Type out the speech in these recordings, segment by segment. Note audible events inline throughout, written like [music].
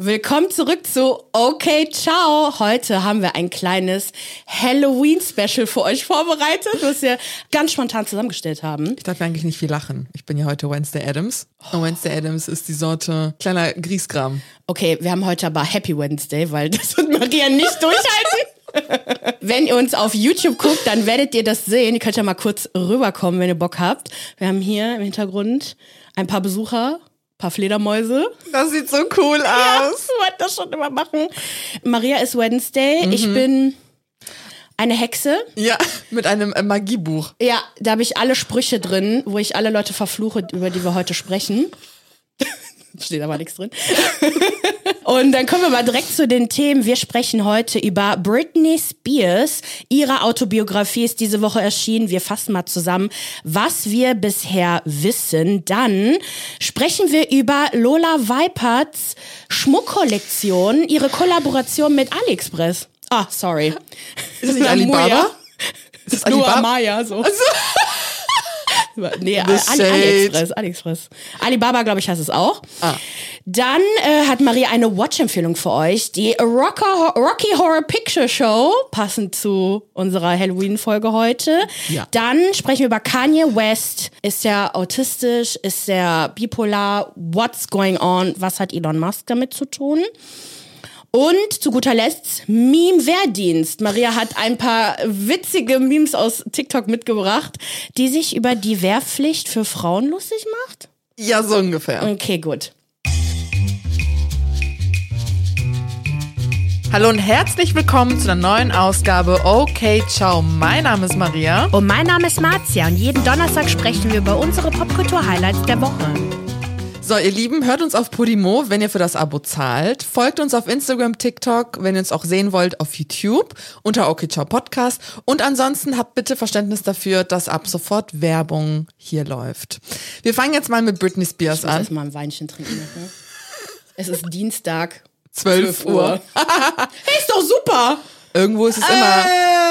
Willkommen zurück zu Okay, ciao. Heute haben wir ein kleines Halloween-Special für euch vorbereitet, was wir ganz spontan zusammengestellt haben. Ich darf eigentlich nicht viel lachen. Ich bin ja heute Wednesday Adams. Und Wednesday Adams ist die Sorte kleiner Grießkram. Okay, wir haben heute aber Happy Wednesday, weil das wird Maria nicht [laughs] durchhalten. wenn ihr uns auf YouTube guckt, dann werdet ihr das sehen. Ihr könnt ja mal kurz rüberkommen, wenn ihr Bock habt. Wir haben hier im Hintergrund ein paar Besucher paar Fledermäuse. Das sieht so cool aus. Ja, ich wollte das schon immer machen. Maria ist Wednesday. Mhm. Ich bin eine Hexe. Ja, mit einem äh, Magiebuch. Ja, da habe ich alle Sprüche drin, wo ich alle Leute verfluche, über die wir heute sprechen. Steht aber nichts drin. [laughs] Und dann kommen wir mal direkt zu den Themen. Wir sprechen heute über Britney Spears. Ihre Autobiografie ist diese Woche erschienen. Wir fassen mal zusammen, was wir bisher wissen. Dann sprechen wir über Lola Weiperts Schmuckkollektion, ihre Kollaboration mit AliExpress. Ah, sorry. Ist das nicht Alibaba? Ist das Alibaba? Maya, so. Also Nee, Ali, AliExpress, AliExpress. Alibaba, glaube ich, heißt es auch. Ah. Dann äh, hat Maria eine Watch-Empfehlung für euch. Die Rocker, Rocky Horror Picture Show, passend zu unserer Halloween-Folge heute. Ja. Dann sprechen wir über Kanye West. Ist er autistisch? Ist er bipolar? What's going on? Was hat Elon Musk damit zu tun? Und zu guter Letzt Meme-Wehrdienst. Maria hat ein paar witzige Memes aus TikTok mitgebracht, die sich über die Wehrpflicht für Frauen lustig macht. Ja, so ungefähr. Okay, gut. Hallo und herzlich willkommen zu einer neuen Ausgabe Okay, ciao. Mein Name ist Maria. Und mein Name ist Marzia und jeden Donnerstag sprechen wir über unsere Popkultur-Highlights der Woche. So, ihr Lieben, hört uns auf Podimo, wenn ihr für das Abo zahlt. Folgt uns auf Instagram, TikTok, wenn ihr uns auch sehen wollt, auf YouTube unter Okay Ciao Podcast. Und ansonsten habt bitte Verständnis dafür, dass ab sofort Werbung hier läuft. Wir fangen jetzt mal mit Britney Spears ich muss an. Erst mal ein Weinchen trinken. Ne? Es ist Dienstag. 12 Uhr. hey, ist doch super! Irgendwo ist es äh, immer.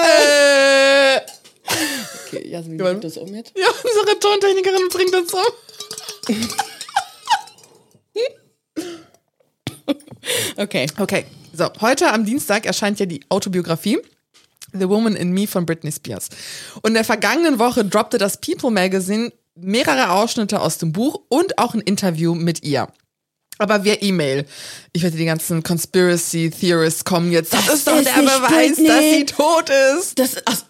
Äh. Okay, Jasmin, bringt das um jetzt? Ja, unsere Tontechnikerin bringt das um. [laughs] [laughs] Okay. Okay. So, heute am Dienstag erscheint ja die Autobiografie The Woman in Me von Britney Spears. Und in der vergangenen Woche droppte das People Magazine mehrere Ausschnitte aus dem Buch und auch ein Interview mit ihr. Aber via E-Mail. Ich wette, die ganzen Conspiracy Theorists kommen jetzt. Das, das ist doch ist der Beweis, Britney. dass sie tot ist. Das, ach,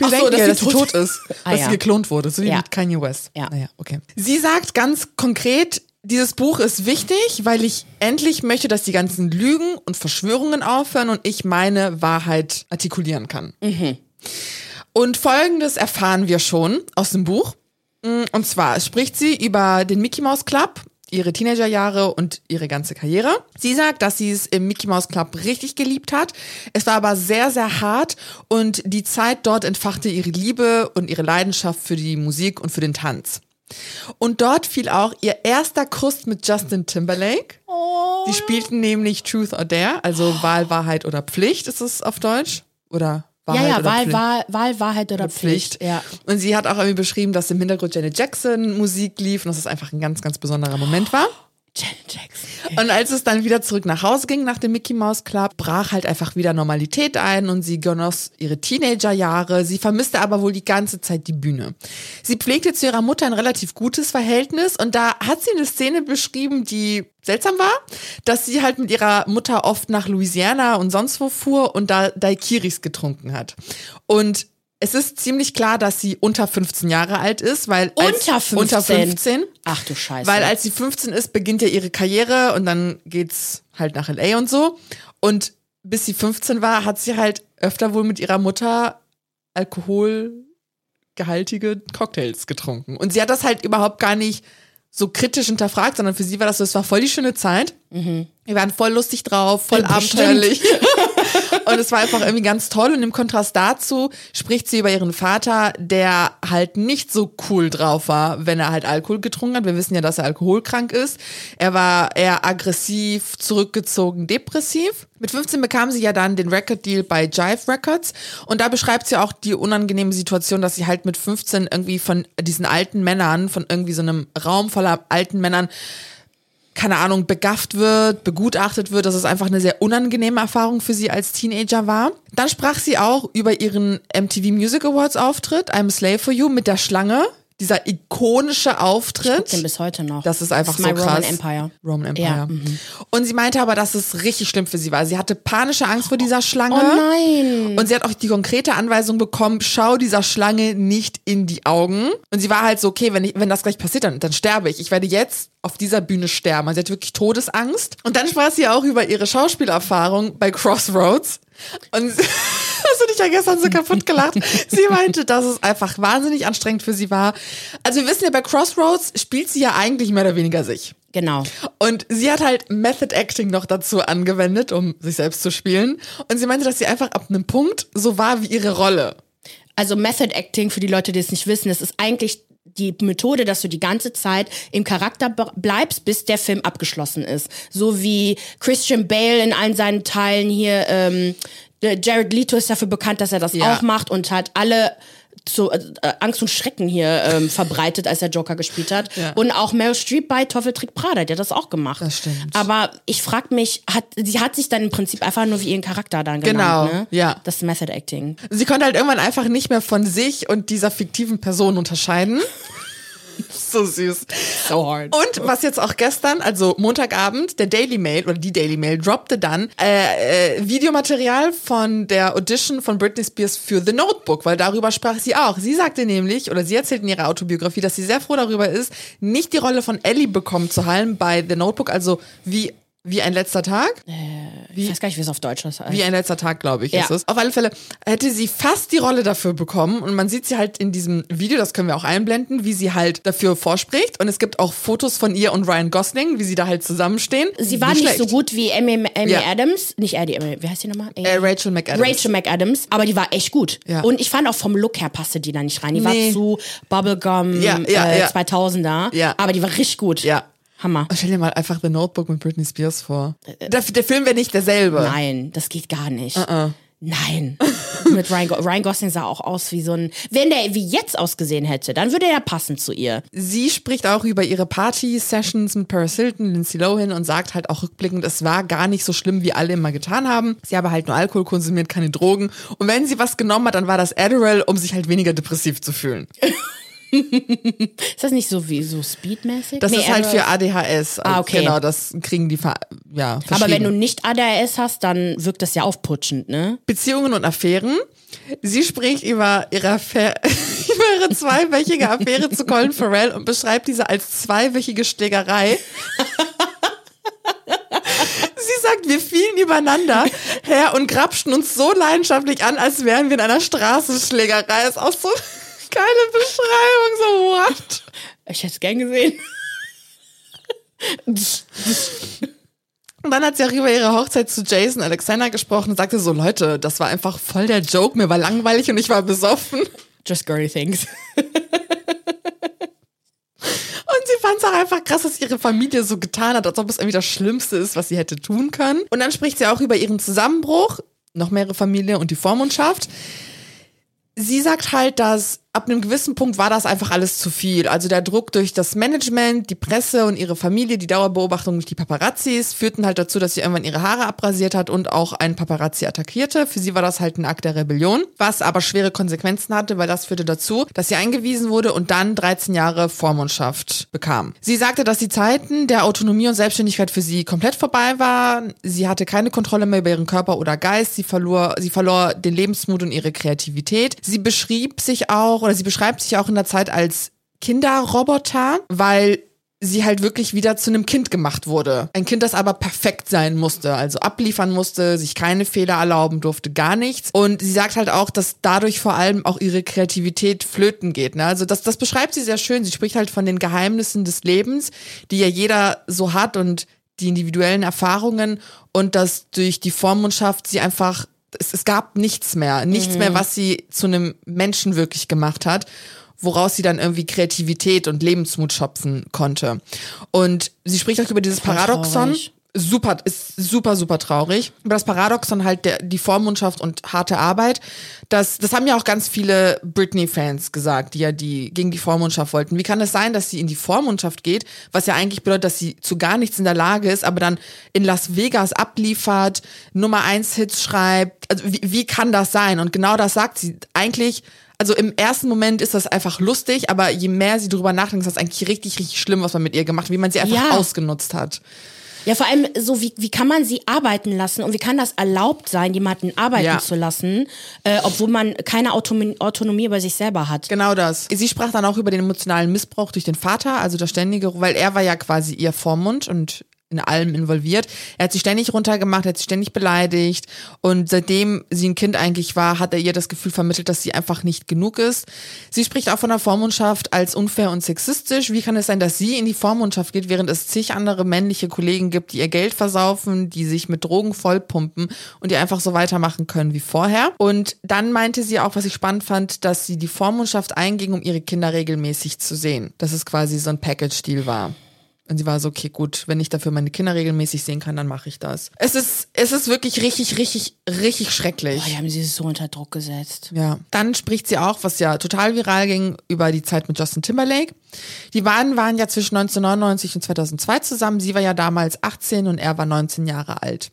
denken, so, dass, dass sie tot ist. Ah, dass ja. sie geklont wurde, so wie ja. mit Kanye West. Ja. Naja, okay. Sie sagt ganz konkret, dieses Buch ist wichtig, weil ich endlich möchte, dass die ganzen Lügen und Verschwörungen aufhören und ich meine Wahrheit artikulieren kann. Mhm. Und folgendes erfahren wir schon aus dem Buch. Mm, und zwar spricht sie über den Mickey Mouse Club, ihre Teenagerjahre und ihre ganze Karriere. Sie sagt, dass sie es im Mickey Mouse Club richtig geliebt hat. Es war aber sehr, sehr hart und die Zeit dort entfachte ihre Liebe und ihre Leidenschaft für die Musik und für den Tanz. Und dort fiel auch ihr erster Kuss mit Justin Timberlake. Oh. Die spielten nämlich Truth or Dare, also. Wahl, Wahrheit oder Pflicht ist es auf Deutsch. Oder Wahrheit ja, ja, oder Wahl, Pflicht. Wahl, Wahl, Wahrheit oder Pflicht. Pflicht. Ja. Und sie hat auch irgendwie beschrieben, dass im Hintergrund Janet Jackson Musik lief und dass es einfach ein ganz, ganz besonderer Moment war. Janet Jackson. Und als es dann wieder zurück nach Hause ging nach dem Mickey Mouse Club, brach halt einfach wieder Normalität ein und sie genoss ihre Teenagerjahre. Sie vermisste aber wohl die ganze Zeit die Bühne. Sie pflegte zu ihrer Mutter ein relativ gutes Verhältnis und da hat sie eine Szene beschrieben, die seltsam war, dass sie halt mit ihrer Mutter oft nach Louisiana und sonst wo fuhr und da Daiquiris getrunken hat. Und es ist ziemlich klar, dass sie unter 15 Jahre alt ist, weil unter 15. unter 15. Ach du Scheiße. Weil als sie 15 ist, beginnt ja ihre Karriere und dann geht's halt nach LA und so. Und bis sie 15 war, hat sie halt öfter wohl mit ihrer Mutter alkoholgehaltige Cocktails getrunken. Und sie hat das halt überhaupt gar nicht so kritisch hinterfragt, sondern für sie war das so, es war voll die schöne Zeit. Mhm. Wir waren voll lustig drauf, voll ja, abenteuerlich. [laughs] und es war einfach irgendwie ganz toll. Und im Kontrast dazu spricht sie über ihren Vater, der halt nicht so cool drauf war, wenn er halt Alkohol getrunken hat. Wir wissen ja, dass er alkoholkrank ist. Er war eher aggressiv, zurückgezogen, depressiv. Mit 15 bekam sie ja dann den Record-Deal bei Jive Records. Und da beschreibt sie auch die unangenehme Situation, dass sie halt mit 15 irgendwie von diesen alten Männern, von irgendwie so einem Raum voller alten Männern keine Ahnung, begafft wird, begutachtet wird, dass es einfach eine sehr unangenehme Erfahrung für sie als Teenager war. Dann sprach sie auch über ihren MTV Music Awards Auftritt, I'm Slave for You, mit der Schlange, dieser ikonische Auftritt. Ich den bis heute noch. Das ist einfach das ist so krass. Roman Empire. Roman Empire. Ja. Mhm. Und sie meinte aber, dass es richtig schlimm für sie war. Sie hatte panische Angst vor dieser Schlange. Oh nein. Und sie hat auch die konkrete Anweisung bekommen, schau dieser Schlange nicht in die Augen. Und sie war halt so, okay, wenn, ich, wenn das gleich passiert, dann, dann sterbe ich. Ich werde jetzt auf dieser Bühne sterben. Also sie hat wirklich Todesangst. Und dann sprach sie auch über ihre Schauspielerfahrung bei Crossroads. Und [laughs] hast du dich ja gestern so kaputt gelacht? Sie meinte, dass es einfach wahnsinnig anstrengend für sie war. Also wir wissen ja, bei Crossroads spielt sie ja eigentlich mehr oder weniger sich. Genau. Und sie hat halt Method Acting noch dazu angewendet, um sich selbst zu spielen. Und sie meinte, dass sie einfach ab einem Punkt so war wie ihre Rolle. Also Method Acting, für die Leute, die es nicht wissen, das ist eigentlich die Methode, dass du die ganze Zeit im Charakter bleibst, bis der Film abgeschlossen ist. So wie Christian Bale in allen seinen Teilen hier, ähm, Jared Leto ist dafür bekannt, dass er das ja. auch macht und hat alle zu äh, Angst und Schrecken hier ähm, [laughs] verbreitet, als er Joker gespielt hat. Ja. Und auch Meryl Streep bei Teufeltrick Prada, der hat das auch gemacht. Das stimmt. Aber ich frag mich, hat, sie hat sich dann im Prinzip einfach nur wie ihren Charakter dann genannt. Genau, ne? ja. Das Method Acting. Sie konnte halt irgendwann einfach nicht mehr von sich und dieser fiktiven Person unterscheiden. [laughs] [laughs] so süß. So hard. Und was jetzt auch gestern, also Montagabend, der Daily Mail oder die Daily Mail droppte dann äh, äh, Videomaterial von der Audition von Britney Spears für The Notebook, weil darüber sprach sie auch. Sie sagte nämlich, oder sie erzählt in ihrer Autobiografie, dass sie sehr froh darüber ist, nicht die Rolle von Ellie bekommen zu haben bei The Notebook, also wie wie ein letzter Tag? Äh, wie, ich weiß gar nicht, wie es auf Deutsch heißt. Wie ein letzter Tag, glaube ich, ja. ist es. Auf alle Fälle hätte sie fast die Rolle dafür bekommen und man sieht sie halt in diesem Video, das können wir auch einblenden, wie sie halt dafür vorspricht und es gibt auch Fotos von ihr und Ryan Gosling, wie sie da halt zusammenstehen. Sie war nicht, nicht so gut wie Amy, Amy ja. Adams, nicht Amy, wie heißt die nochmal? Äh, Rachel McAdams. Rachel McAdams, aber die war echt gut. Ja. Und ich fand auch vom Look her passte die da nicht rein. Die nee. war zu Bubblegum ja, ja, äh, 2000er, ja. aber die war richtig gut. Ja. Hammer. Stell dir mal einfach The Notebook mit Britney Spears vor. Äh, der, der Film wäre nicht derselbe. Nein, das geht gar nicht. Uh -uh. Nein. [laughs] mit Ryan, Go Ryan Gosling sah auch aus wie so ein. Wenn der wie jetzt ausgesehen hätte, dann würde er passen zu ihr. Sie spricht auch über ihre Party-Sessions mit Paris Hilton, Lindsay Lohan und sagt halt auch rückblickend, es war gar nicht so schlimm, wie alle immer getan haben. Sie habe halt nur Alkohol konsumiert, keine Drogen. Und wenn sie was genommen hat, dann war das Adderall, um sich halt weniger depressiv zu fühlen. [laughs] ist das nicht so wie so speedmäßig? Das nee, ist halt für ADHS. Ah, okay. Genau, das kriegen die ja. Aber wenn du nicht ADHS hast, dann wirkt das ja aufputschend, ne? Beziehungen und Affären. Sie spricht über ihre, Affäre, [laughs] über ihre zweiwöchige Affäre zu Colin Farrell und beschreibt diese als zweiwöchige Schlägerei. [laughs] Sie sagt, wir fielen übereinander her und grapschten uns so leidenschaftlich an, als wären wir in einer Straßenschlägerei. Ist auch so geile Beschreibung, so what? [laughs] Ich hätte es gern gesehen. Und dann hat sie auch über ihre Hochzeit zu Jason Alexander gesprochen und sagte so, Leute, das war einfach voll der Joke, mir war langweilig und ich war besoffen. Just girly things. Und sie fand es auch einfach krass, dass ihre Familie so getan hat, als ob es irgendwie das Schlimmste ist, was sie hätte tun können. Und dann spricht sie auch über ihren Zusammenbruch, noch mehr ihre Familie und die Vormundschaft. Sie sagt halt, dass ab einem gewissen Punkt war das einfach alles zu viel. Also der Druck durch das Management, die Presse und ihre Familie, die Dauerbeobachtung durch die Paparazzis führten halt dazu, dass sie irgendwann ihre Haare abrasiert hat und auch einen Paparazzi attackierte. Für sie war das halt ein Akt der Rebellion, was aber schwere Konsequenzen hatte, weil das führte dazu, dass sie eingewiesen wurde und dann 13 Jahre Vormundschaft bekam. Sie sagte, dass die Zeiten der Autonomie und Selbstständigkeit für sie komplett vorbei waren. Sie hatte keine Kontrolle mehr über ihren Körper oder Geist. Sie verlor, sie verlor den Lebensmut und ihre Kreativität. Sie beschrieb sich auch oder sie beschreibt sich auch in der Zeit als Kinderroboter, weil sie halt wirklich wieder zu einem Kind gemacht wurde. Ein Kind, das aber perfekt sein musste, also abliefern musste, sich keine Fehler erlauben durfte, gar nichts. Und sie sagt halt auch, dass dadurch vor allem auch ihre Kreativität flöten geht. Ne? Also das, das beschreibt sie sehr schön. Sie spricht halt von den Geheimnissen des Lebens, die ja jeder so hat und die individuellen Erfahrungen und dass durch die Vormundschaft sie einfach es, es gab nichts mehr, nichts mhm. mehr, was sie zu einem Menschen wirklich gemacht hat woraus sie dann irgendwie Kreativität und Lebensmut schöpfen konnte. Und sie spricht auch über dieses Paradoxon. Super, ist super, super traurig. Aber das Paradoxon halt der, die Vormundschaft und harte Arbeit, das, das haben ja auch ganz viele Britney-Fans gesagt, die ja die gegen die Vormundschaft wollten. Wie kann es sein, dass sie in die Vormundschaft geht, was ja eigentlich bedeutet, dass sie zu gar nichts in der Lage ist, aber dann in Las Vegas abliefert, Nummer eins Hits schreibt. Also wie, wie kann das sein? Und genau das sagt sie. Eigentlich also im ersten Moment ist das einfach lustig, aber je mehr sie drüber nachdenkt, ist das eigentlich richtig, richtig schlimm, was man mit ihr gemacht, wie man sie einfach ja. ausgenutzt hat. Ja, vor allem so, wie, wie kann man sie arbeiten lassen und wie kann das erlaubt sein, jemanden arbeiten ja. zu lassen, äh, obwohl man keine Autonomie, Autonomie über sich selber hat. Genau das. Sie sprach dann auch über den emotionalen Missbrauch durch den Vater, also das ständige, weil er war ja quasi ihr Vormund und in allem involviert. Er hat sie ständig runtergemacht, er hat sie ständig beleidigt und seitdem sie ein Kind eigentlich war, hat er ihr das Gefühl vermittelt, dass sie einfach nicht genug ist. Sie spricht auch von der Vormundschaft als unfair und sexistisch. Wie kann es sein, dass sie in die Vormundschaft geht, während es zig andere männliche Kollegen gibt, die ihr Geld versaufen, die sich mit Drogen vollpumpen und die einfach so weitermachen können wie vorher? Und dann meinte sie auch, was ich spannend fand, dass sie die Vormundschaft einging, um ihre Kinder regelmäßig zu sehen. Dass es quasi so ein Package-Deal war. Und sie war so, okay, gut, wenn ich dafür meine Kinder regelmäßig sehen kann, dann mache ich das. Es ist, es ist wirklich richtig, richtig, richtig schrecklich. Boah, die haben sie so unter Druck gesetzt. Ja. Dann spricht sie auch, was ja total viral ging, über die Zeit mit Justin Timberlake. Die beiden waren ja zwischen 1999 und 2002 zusammen. Sie war ja damals 18 und er war 19 Jahre alt.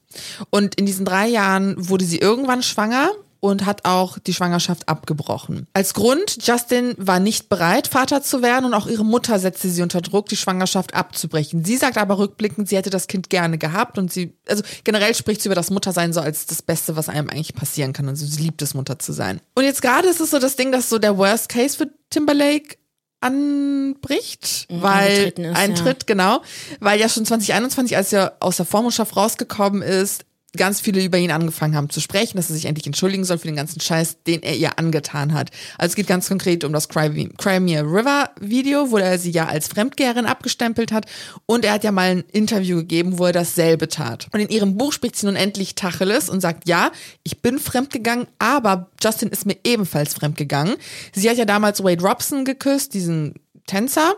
Und in diesen drei Jahren wurde sie irgendwann schwanger und hat auch die Schwangerschaft abgebrochen. Als Grund, Justin war nicht bereit, Vater zu werden und auch ihre Mutter setzte sie unter Druck, die Schwangerschaft abzubrechen. Sie sagt aber rückblickend, sie hätte das Kind gerne gehabt und sie, also generell spricht sie über das Muttersein so als das Beste, was einem eigentlich passieren kann. Also sie liebt es, Mutter zu sein. Und jetzt gerade ist es so das Ding, dass so der Worst Case für Timberlake anbricht, mhm, weil ist, eintritt, ja. genau, weil ja schon 2021, als er aus der Vormundschaft rausgekommen ist, ganz viele über ihn angefangen haben zu sprechen, dass er sich endlich entschuldigen soll für den ganzen Scheiß, den er ihr angetan hat. Also es geht ganz konkret um das Crimea River Video, wo er sie ja als Fremdgeherin abgestempelt hat und er hat ja mal ein Interview gegeben, wo er dasselbe tat. Und in ihrem Buch spricht sie nun endlich Tacheles und sagt, ja, ich bin fremdgegangen, aber Justin ist mir ebenfalls fremdgegangen. Sie hat ja damals Wade Robson geküsst, diesen Tänzer.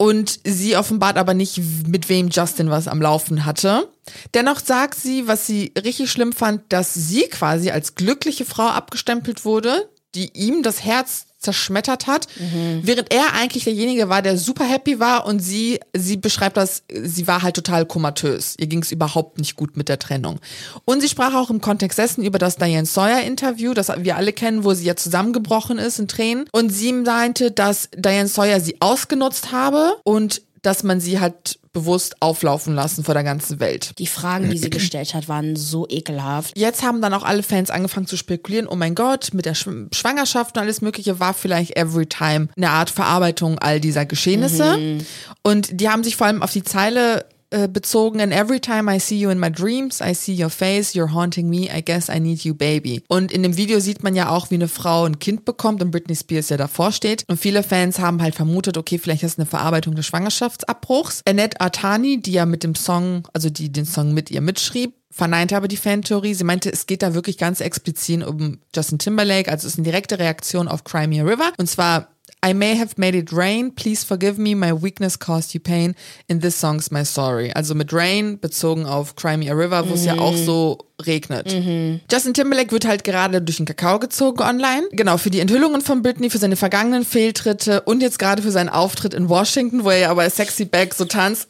Und sie offenbart aber nicht, mit wem Justin was am Laufen hatte. Dennoch sagt sie, was sie richtig schlimm fand, dass sie quasi als glückliche Frau abgestempelt wurde, die ihm das Herz zerschmettert hat, mhm. während er eigentlich derjenige war, der super happy war und sie, sie beschreibt das, sie war halt total komatös. Ihr ging es überhaupt nicht gut mit der Trennung. Und sie sprach auch im Kontext dessen über das Diane Sawyer Interview, das wir alle kennen, wo sie ja zusammengebrochen ist in Tränen. Und sie meinte, dass Diane Sawyer sie ausgenutzt habe und dass man sie halt bewusst auflaufen lassen vor der ganzen Welt. Die Fragen, die sie gestellt hat, waren so ekelhaft. Jetzt haben dann auch alle Fans angefangen zu spekulieren, oh mein Gott, mit der Schwangerschaft und alles Mögliche war vielleicht Every Time eine Art Verarbeitung all dieser Geschehnisse. Mhm. Und die haben sich vor allem auf die Zeile äh, bezogen in Every time I see you in my dreams, I see your face, you're haunting me, I guess I need you, baby. Und in dem Video sieht man ja auch, wie eine Frau ein Kind bekommt und Britney Spears ja davor steht. Und viele Fans haben halt vermutet, okay, vielleicht ist es eine Verarbeitung des Schwangerschaftsabbruchs. Annette Artani, die ja mit dem Song, also die den Song mit ihr mitschrieb, verneinte aber die Fantheorie. Sie meinte, es geht da wirklich ganz explizit um Justin Timberlake, also es ist eine direkte Reaktion auf Crimea River. Und zwar I may have made it rain, please forgive me, my weakness caused you pain. In this song's my story. Also mit Rain bezogen auf Crimea River, wo es mhm. ja auch so regnet. Mhm. Justin Timberlake wird halt gerade durch den Kakao gezogen online. Genau, für die Enthüllungen von Britney, für seine vergangenen Fehltritte und jetzt gerade für seinen Auftritt in Washington, wo er ja aber Sexy Back so tanzt.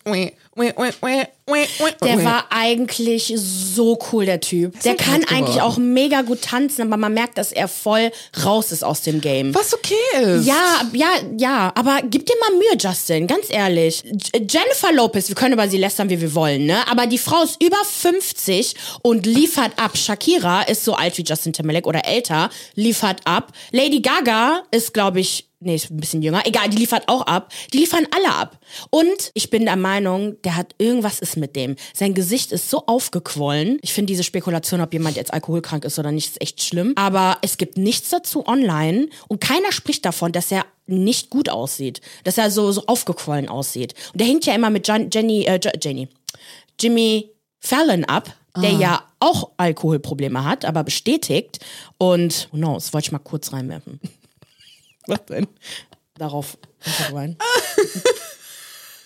Der war eigentlich so cool, der Typ. Der kann eigentlich auch mega gut tanzen, aber man merkt, dass er voll raus ist aus dem Game. Was okay ist. Ja, ja, ja. Aber gib dir mal Mühe, Justin, ganz ehrlich. Jennifer Lopez, wir können über sie lästern, wie wir wollen, ne? Aber die Frau ist über 50 und liefert ab. Shakira ist so alt wie Justin Timberlake oder älter, liefert ab. Lady Gaga ist, glaube ich, nee, ist ein bisschen jünger. Egal, die liefert auch ab. Die liefern alle ab. Und ich bin der Meinung, der hat irgendwas ist mit dem. Sein Gesicht ist so aufgequollen. Ich finde diese Spekulation, ob jemand jetzt alkoholkrank ist oder nicht, ist echt schlimm. Aber es gibt nichts dazu online und keiner spricht davon, dass er nicht gut aussieht, dass er so so aufgequollen aussieht. Und der hängt ja immer mit Jan Jenny, äh, Jenny, Jimmy Fallon ab, der ah. ja auch Alkoholprobleme hat, aber bestätigt. Und, oh no, das wollte ich mal kurz reinwerfen. Was denn? Darauf rein. [laughs]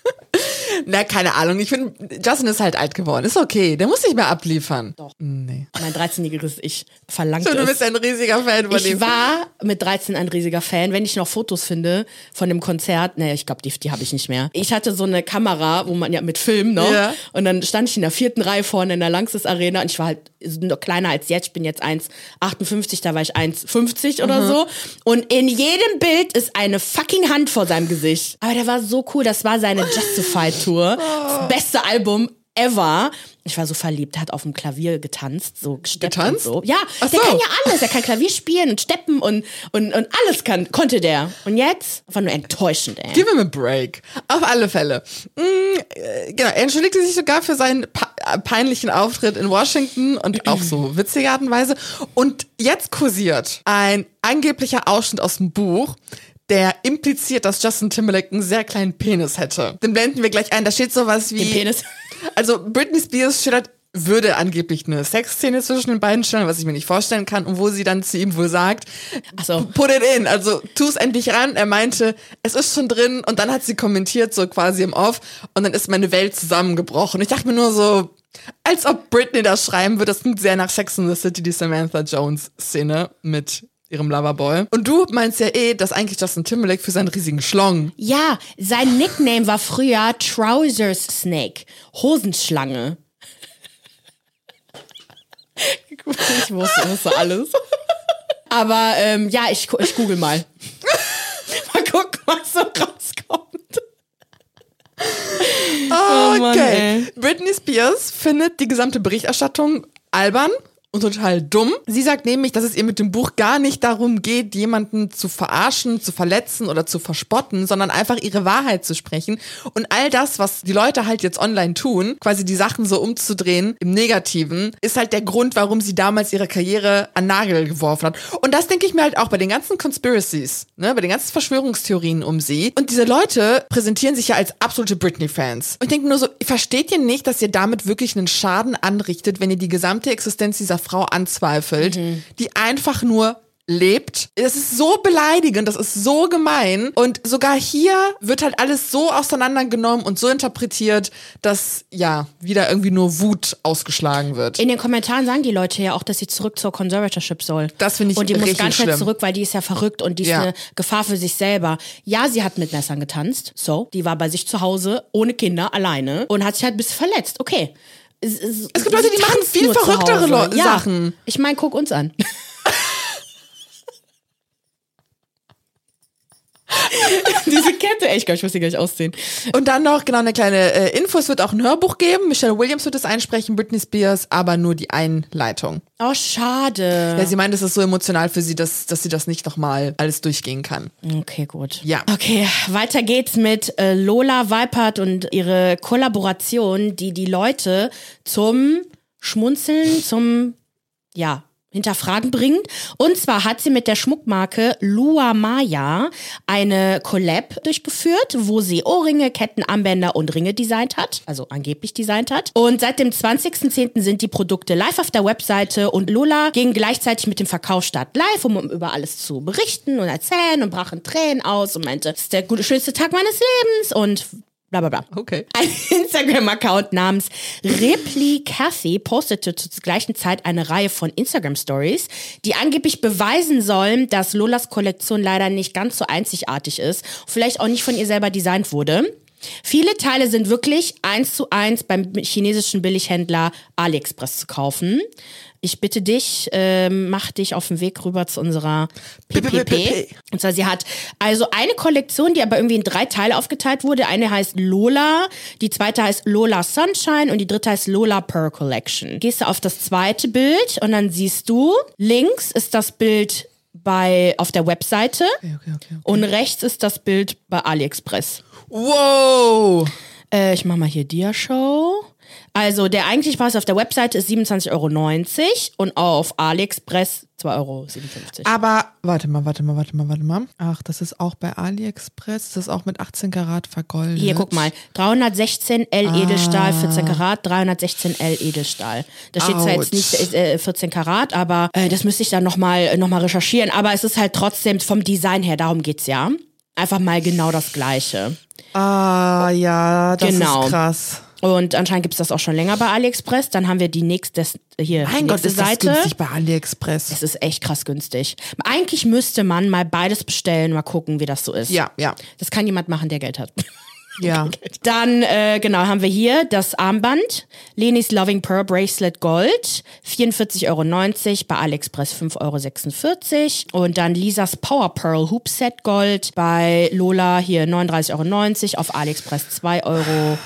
[laughs] Na, keine Ahnung. Ich finde, Justin ist halt alt geworden. Ist okay. Der muss nicht mehr abliefern. Doch. Nee. Mein 13-jähriges Ich [laughs] verlangt Du es. bist ein riesiger Fan von Ich ihm. war mit 13 ein riesiger Fan. Wenn ich noch Fotos finde von dem Konzert, ne, ich glaube, die, die habe ich nicht mehr. Ich hatte so eine Kamera, wo man ja mit Film noch. Ja. Und dann stand ich in der vierten Reihe vorne in der Langsys Arena und ich war halt noch kleiner als jetzt. Ich bin jetzt 1,58, da war ich 1,50 oder so. Und in jedem Bild ist eine fucking Hand vor seinem Gesicht. Aber der war so cool. Das war seine Justified Tour. Das beste Album ever. Ich war so verliebt, hat auf dem Klavier getanzt, so gesteppt Getanzt? und so. Ja, Ach der so. kann ja alles. Er kann Klavier spielen und steppen und, und, und alles kann, konnte der. Und jetzt war nur enttäuschend, ey. Gib ihm a break. Auf alle Fälle. Äh, genau, er entschuldigte sich sogar für seinen äh, peinlichen Auftritt in Washington und auf so [clears throat] witzige Art und Weise. Und jetzt kursiert ein angeblicher Ausschnitt aus dem Buch, der impliziert, dass Justin Timberlake einen sehr kleinen Penis hätte. Den blenden wir gleich ein. Da steht sowas wie... Den Penis. [laughs] Also Britney Spears schildert würde angeblich eine Sexszene zwischen den beiden stellen, was ich mir nicht vorstellen kann, und wo sie dann zu ihm wohl sagt, Ach so. put it in, also tu es endlich ran. Er meinte, es ist schon drin und dann hat sie kommentiert, so quasi im Off, und dann ist meine Welt zusammengebrochen. Ich dachte mir nur so, als ob Britney das schreiben würde, das klingt sehr nach Sex in the City, die Samantha Jones Szene mit ihrem Loverboy. Und du meinst ja eh, dass eigentlich Justin Timberlake für seinen riesigen Schlong Ja, sein Nickname war früher Trousers Snake. Hosenschlange. [laughs] ich wusste, wusste alles. Aber ähm, ja, ich, ich google mal. [laughs] mal gucken, was so rauskommt. Oh Mann, Okay. ey. Britney Spears findet die gesamte Berichterstattung albern und total dumm. Sie sagt nämlich, dass es ihr mit dem Buch gar nicht darum geht, jemanden zu verarschen, zu verletzen oder zu verspotten, sondern einfach ihre Wahrheit zu sprechen. Und all das, was die Leute halt jetzt online tun, quasi die Sachen so umzudrehen im Negativen, ist halt der Grund, warum sie damals ihre Karriere an Nagel geworfen hat. Und das denke ich mir halt auch bei den ganzen Conspiracies, ne, bei den ganzen Verschwörungstheorien um sie. Und diese Leute präsentieren sich ja als absolute Britney-Fans. Und ich denke nur so, versteht ihr nicht, dass ihr damit wirklich einen Schaden anrichtet, wenn ihr die gesamte Existenz dieser Frau anzweifelt, die einfach nur lebt. Das ist so beleidigend, das ist so gemein. Und sogar hier wird halt alles so auseinandergenommen und so interpretiert, dass ja wieder irgendwie nur Wut ausgeschlagen wird. In den Kommentaren sagen die Leute ja auch, dass sie zurück zur Conservatorship soll. Das finde ich Und die muss ganz schnell zurück, weil die ist ja verrückt und die ist Ja. eine Gefahr für sich selber. Ja, sie hat mit Messern getanzt. So, die war bei sich zu Hause, ohne Kinder, alleine und hat sich halt ein bisschen verletzt. Okay. Es, es, Es gibt Leute, die machen viel verrücktere Lo- ja. Sachen. Ich meine, guck uns an. [laughs] Diese Kette, ey, ich glaube, ich muss die gleich ausziehen. Und dann noch genau eine kleine äh, Info, es wird auch ein Hörbuch geben. Michelle Williams wird es einsprechen, Britney Spears, aber nur die Einleitung. Oh, schade. Ja, sie meint, es ist so emotional für sie, dass, dass sie das nicht nochmal alles durchgehen kann. Okay, gut. Ja. Okay, weiter geht's mit äh, Lola Weipert und ihre Kollaboration, die die Leute zum Schmunzeln, zum, ja, Hinterfragen bringt. Und zwar hat sie mit der Schmuckmarke Lua Maya eine Collab durchgeführt, wo sie Ohrringe, Ketten, Armbänder und Ringe designt hat, also angeblich designt hat. Und seit dem 20.10. sind die Produkte live auf der Webseite und Lola ging gleichzeitig mit dem Verkaufsstart live, um über alles zu berichten und erzählen und brach in Tränen aus und meinte, das ist der schönste Tag meines Lebens und bla bla bla. Okay. Ein [laughs] Instagram-Account namens Repli Cathy postete zur gleichen Zeit eine Reihe von Instagram-Stories, die angeblich beweisen sollen, dass Lolas Kollektion leider nicht ganz so einzigartig ist, vielleicht auch nicht von ihr selber designt wurde. Viele Teile sind wirklich eins zu eins beim chinesischen Billighändler AliExpress zu kaufen. Ich bitte dich, ähm, mach dich auf den Weg rüber zu unserer PPP. Und zwar, sie hat also eine Kollektion, die aber irgendwie in drei Teile aufgeteilt wurde. Eine heißt Lola, die zweite heißt Lola Sunshine und die dritte heißt Lola Pearl Collection. Gehst du auf das zweite Bild und dann siehst du, links ist das Bild bei, auf der Webseite Okay, okay, okay. und rechts ist das Bild bei AliExpress. Wow! Äh, ich mach mal hier Dia-Show. Also der eigentliche Preis auf der Webseite ist 27,90 Euro und auf AliExpress 2,57 Euro. Aber warte mal, warte mal, warte mal, warte mal. Ach, das ist auch bei AliExpress. Das ist auch mit 18 Karat vergoldet. Hier, guck mal. 316 L Ah. Edelstahl, 14 Karat, 316 L Edelstahl. Da steht zwar jetzt nicht äh, 14 Karat, aber äh, das müsste ich dann nochmal noch mal recherchieren. Aber es ist halt trotzdem vom Design her, darum geht's ja. Einfach mal genau das Gleiche. Ah, ja, das Genau. ist krass. Und anscheinend gibt es das auch schon länger bei AliExpress. Dann haben wir die nächste, hier, Mein Gott, ist das Seite. günstig bei AliExpress. Es ist echt krass günstig. Eigentlich müsste man mal beides bestellen, mal gucken, wie das so ist. Ja, ja, Das kann jemand machen, der Geld hat. [laughs] [laughs] ja. Dann, äh, genau, haben wir hier das Armband. Lenis Loving Pearl Bracelet Gold. 44,90 Euro. Bei AliExpress 5,46 Euro. Und dann Lisas Power Pearl Hoop Set Gold. Bei Lola hier 39,90 Euro. Auf AliExpress 2,96 Euro.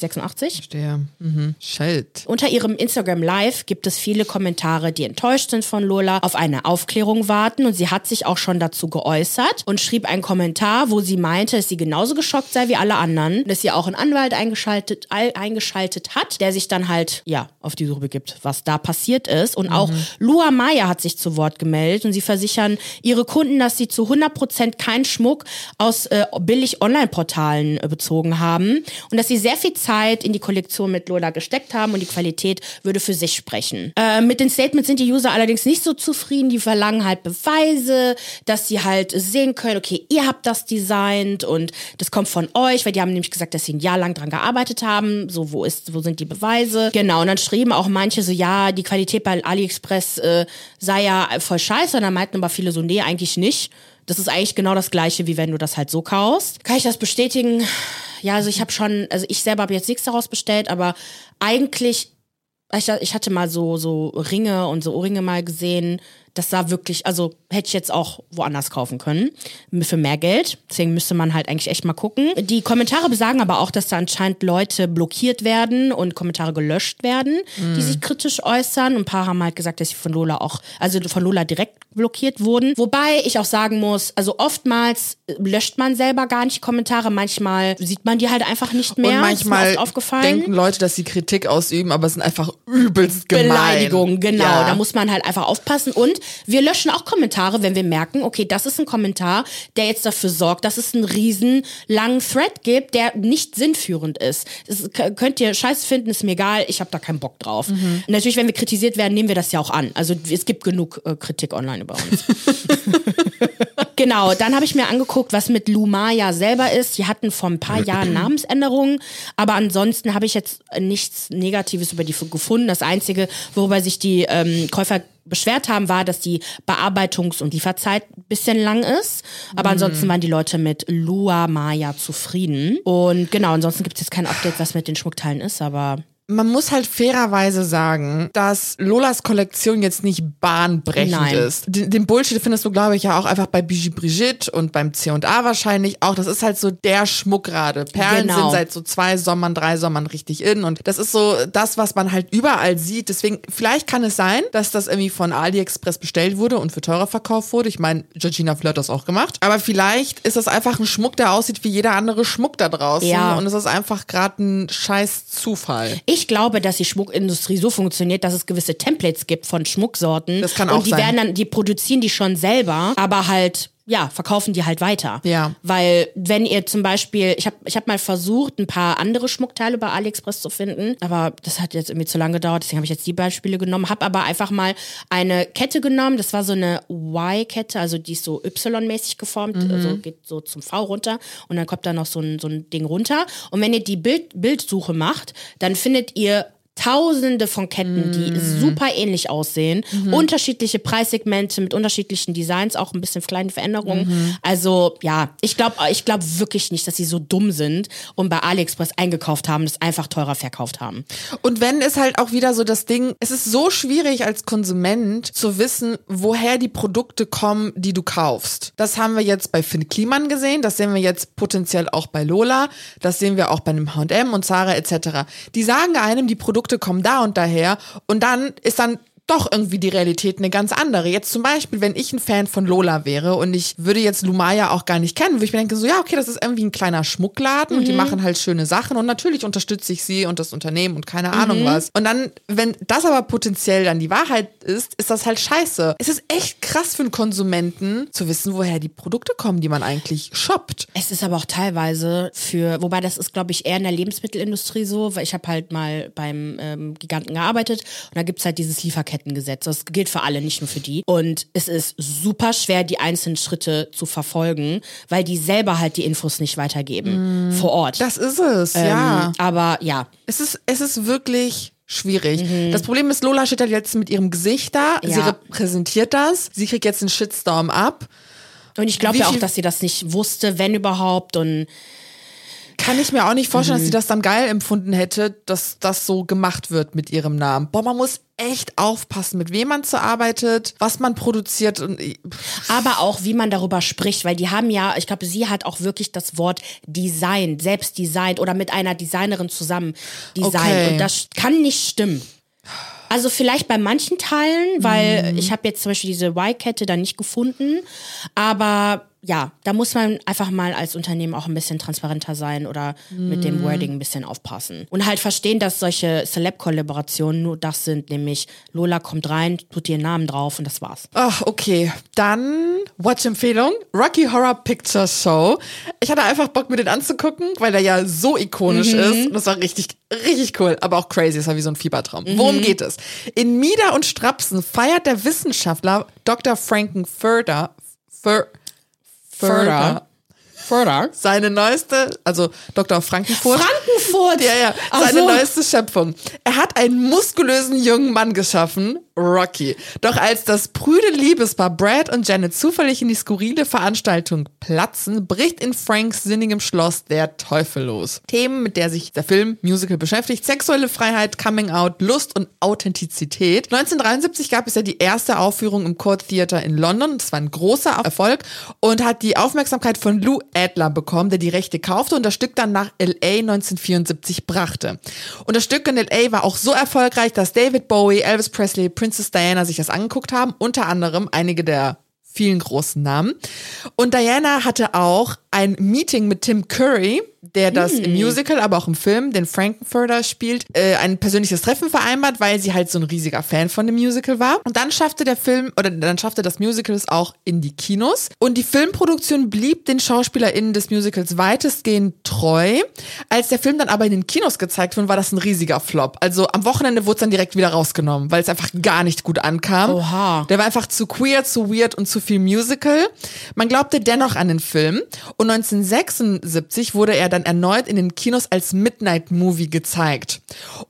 86? Verstehe. Mhm. Shit. Unter ihrem Instagram Live gibt es viele Kommentare, die enttäuscht sind von Lola, auf eine Aufklärung warten und sie hat sich auch schon dazu geäußert und schrieb einen Kommentar, wo sie meinte, dass sie genauso geschockt sei wie alle anderen, dass sie auch einen Anwalt eingeschaltet, all- eingeschaltet hat, der sich dann halt, ja, auf die Suche begibt, was da passiert ist. Und auch Lua Maya hat sich zu Wort gemeldet und sie versichern ihre Kunden, dass sie zu 100% keinen Schmuck aus äh, billig Online-Portalen äh, bezogen haben und dass sie sehr viel Zeit in die Kollektion mit Lola gesteckt haben und die Qualität würde für sich sprechen. Äh, mit den Statements sind die User allerdings nicht so zufrieden. Die verlangen halt Beweise, dass sie halt sehen können, okay, ihr habt das designt und das kommt von euch, weil die haben nämlich gesagt, dass sie ein Jahr lang dran gearbeitet haben. So, wo ist, wo sind die Beweise? Genau, und dann schrieben auch manche so, ja, die Qualität bei AliExpress äh, sei ja voll scheiße. Und dann meinten aber viele so, nee, eigentlich nicht. Das ist eigentlich genau das gleiche, wie wenn du das halt so kaufst. Kann ich das bestätigen? Ja, also ich habe schon, also ich selber habe jetzt nichts daraus bestellt, aber eigentlich, ich, ich hatte mal so, so Ringe und so Ohrringe mal gesehen. Das sah wirklich, also hätte ich jetzt auch woanders kaufen können. Für mehr Geld. Deswegen müsste man halt eigentlich echt mal gucken. Die Kommentare besagen aber auch, dass da anscheinend Leute blockiert werden und Kommentare gelöscht werden, die sich kritisch äußern. Ein paar haben halt gesagt, dass sie von Lola auch, also von Lola direkt blockiert wurden. Wobei ich auch sagen muss, also oftmals löscht man selber gar nicht Kommentare. Manchmal sieht man die halt einfach nicht mehr. Und manchmal ist mir oft aufgefallen. denken Leute, dass sie Kritik ausüben, aber es sind einfach übelst gemein. Beleidigung, genau. Ja. Da muss man halt einfach aufpassen. Und wir löschen auch Kommentare, wenn wir merken, okay, das ist ein Kommentar, der jetzt dafür sorgt, dass es einen riesen langen Thread gibt, der nicht sinnführend ist. Das könnt ihr scheiße finden, ist mir egal, ich habe da keinen Bock drauf. Mhm. Natürlich, wenn wir kritisiert werden, nehmen wir das ja auch an. Also es gibt genug äh, Kritik online über uns. [laughs] Genau, dann habe ich mir angeguckt, was mit Lumaya selber ist. Sie hatten vor ein paar Jahren Namensänderungen, aber ansonsten habe ich jetzt nichts Negatives über die gefunden. Das Einzige, worüber sich die ähm, Käufer beschwert haben, war, dass die Bearbeitungs- und Lieferzeit ein bisschen lang ist. Aber ansonsten waren die Leute mit Lua Maya zufrieden. Und genau, ansonsten gibt es jetzt kein Update, was mit den Schmuckteilen ist, aber Man muss halt fairerweise sagen, dass Lolas Kollektion jetzt nicht bahnbrechend Nein. ist. Den, den Bullshit findest du, glaube ich, ja auch einfach bei Bijou Brigitte und beim C&A wahrscheinlich auch. Das ist halt so der Schmuck gerade. Perlen Genau. sind seit so zwei Sommern, drei Sommern richtig in und das ist so das, was man halt überall sieht. Deswegen, vielleicht kann es sein, dass das irgendwie von AliExpress bestellt wurde und für teurer verkauft wurde. Ich meine, Georgina Flirt hat das auch gemacht. Aber vielleicht ist das einfach ein Schmuck, der aussieht wie jeder andere Schmuck da draußen. Ja. Und es ist einfach gerade ein scheiß Zufall. Ich glaube, dass die Schmuckindustrie so funktioniert, dass es gewisse Templates gibt von Schmucksorten. Das kann und auch die sein. werden dann, die produzieren die schon selber, aber halt ja, verkaufen die halt weiter. Ja. Weil wenn ihr zum Beispiel, ich habe ich hab mal versucht, ein paar andere Schmuckteile bei AliExpress zu finden, aber das hat jetzt irgendwie zu lange gedauert, deswegen habe ich jetzt die Beispiele genommen, habe aber einfach mal eine Kette genommen, das war so eine Y-Kette, also die ist so Y-mäßig geformt, also geht so zum V runter und dann kommt da noch so ein, so ein Ding runter. Und wenn ihr die Bild, Bildsuche macht, dann findet ihr Tausende von Ketten, die super ähnlich aussehen, unterschiedliche Preissegmente mit unterschiedlichen Designs, auch ein bisschen kleine Veränderungen. Also ja, ich glaube ich glaub wirklich nicht, dass sie so dumm sind und bei AliExpress eingekauft haben, das einfach teurer verkauft haben. Und wenn ist halt auch wieder so das Ding, es ist so schwierig als Konsument zu wissen, woher die Produkte kommen, die du kaufst. Das haben wir jetzt bei Finn Kliman gesehen, das sehen wir jetzt potenziell auch bei Lola, das sehen wir auch bei einem H&M und Zara etc. Die sagen einem, die Produkte kommen da und daher. Und dann ist dann doch irgendwie die Realität eine ganz andere. Jetzt zum Beispiel, wenn ich ein Fan von Lola wäre und ich würde jetzt Lumaya auch gar nicht kennen, würde ich mir denken, so ja, okay, das ist irgendwie ein kleiner Schmuckladen und die machen halt schöne Sachen und natürlich unterstütze ich sie und das Unternehmen und keine Ahnung was. Und dann, wenn das aber potenziell dann die Wahrheit ist, ist das halt scheiße. Es ist echt krass für einen Konsumenten zu wissen, woher die Produkte kommen, die man eigentlich shoppt. Es ist aber auch teilweise für, wobei das ist, glaube ich, eher in der Lebensmittelindustrie so, weil ich habe halt mal beim ähm, Giganten gearbeitet und da gibt's halt dieses Lieferketten Lieferkettengesetz. Das gilt für alle, nicht nur für die. Und es ist super schwer, die einzelnen Schritte zu verfolgen, weil die selber halt die Infos nicht weitergeben mm, vor Ort. Das ist es, ähm, ja. Aber ja. Es ist, es ist wirklich schwierig. Mhm. Das Problem ist, Lola steht halt jetzt mit ihrem Gesicht da. Ja. Sie repräsentiert das. Sie kriegt jetzt einen Shitstorm ab. Und ich glaube ja auch, dass sie das nicht wusste, wenn überhaupt. Und kann ich mir auch nicht vorstellen, mhm. dass sie das dann geil empfunden hätte, dass das so gemacht wird mit ihrem Namen. Boah, man muss echt aufpassen, mit wem man so arbeitet, was man produziert und aber auch wie man darüber spricht, weil die haben ja, ich glaube, sie hat auch wirklich das Wort Design, selbst designt oder mit einer Designerin zusammen designt okay. und das kann nicht stimmen. Also vielleicht bei manchen Teilen, weil mhm. ich habe jetzt zum Beispiel diese Y-Kette da nicht gefunden, aber ja, da muss man einfach mal als Unternehmen auch ein bisschen transparenter sein oder mm. mit dem mhm. Wording ein bisschen aufpassen. Und halt verstehen, dass solche Celeb-Kollaborationen nur das sind, nämlich Lola kommt rein, tut ihren Namen drauf und das war's. Ach, okay. Dann Watch-Empfehlung, Rocky Horror Picture Show. Ich hatte einfach Bock, mir den anzugucken, weil der ja so ikonisch mhm. ist. Und das war richtig, richtig cool, aber auch crazy. Das war wie so ein Fiebertraum. Mhm. Worum geht es? In Mieder und Strapsen feiert der Wissenschaftler Dr. Frankenfurter Fur Further. Further. Seine neueste, also Dr. Frankenfurt. Frankenfurt! Ja, ja. Seine so. neueste Schöpfung. Er hat einen muskulösen jungen Mann geschaffen, Rocky. Doch als das prüde Liebespaar Brad und Janet zufällig in die skurrile Veranstaltung platzen, bricht in Franks sinnigem Schloss der Teufel los. Themen, mit der sich der Film Musical beschäftigt, sexuelle Freiheit, Coming Out, Lust und Authentizität. 1973 gab es ja die erste Aufführung im Court Theater in London. Das war ein großer Erfolg und hat die Aufmerksamkeit von Lou Adler bekommen, der die Rechte kaufte und das Stück dann nach LA 1974 brachte. Und das Stück in LA war auch so erfolgreich, dass David Bowie, Elvis Presley, Princess Diana sich das angeguckt haben, unter anderem einige der vielen großen Namen. Und Diana hatte auch ein Meeting mit Tim Curry, der das hm. im Musical, aber auch im Film, den Frankenfurter spielt, äh, ein persönliches Treffen vereinbart, weil sie halt so ein riesiger Fan von dem Musical war. Und dann schaffte der Film, oder dann schaffte das Musical es auch in die Kinos. Und die Filmproduktion blieb den SchauspielerInnen des Musicals weitestgehend treu. Als der Film dann aber in den Kinos gezeigt wurde, war das ein riesiger Flop. Also am Wochenende wurde es dann direkt wieder rausgenommen, weil es einfach gar nicht gut ankam. Oha. Der war einfach zu queer, zu weird und zu viel Musical. Man glaubte dennoch an den Film. Und 1976 wurde er dann erneut in den Kinos als Midnight Movie gezeigt.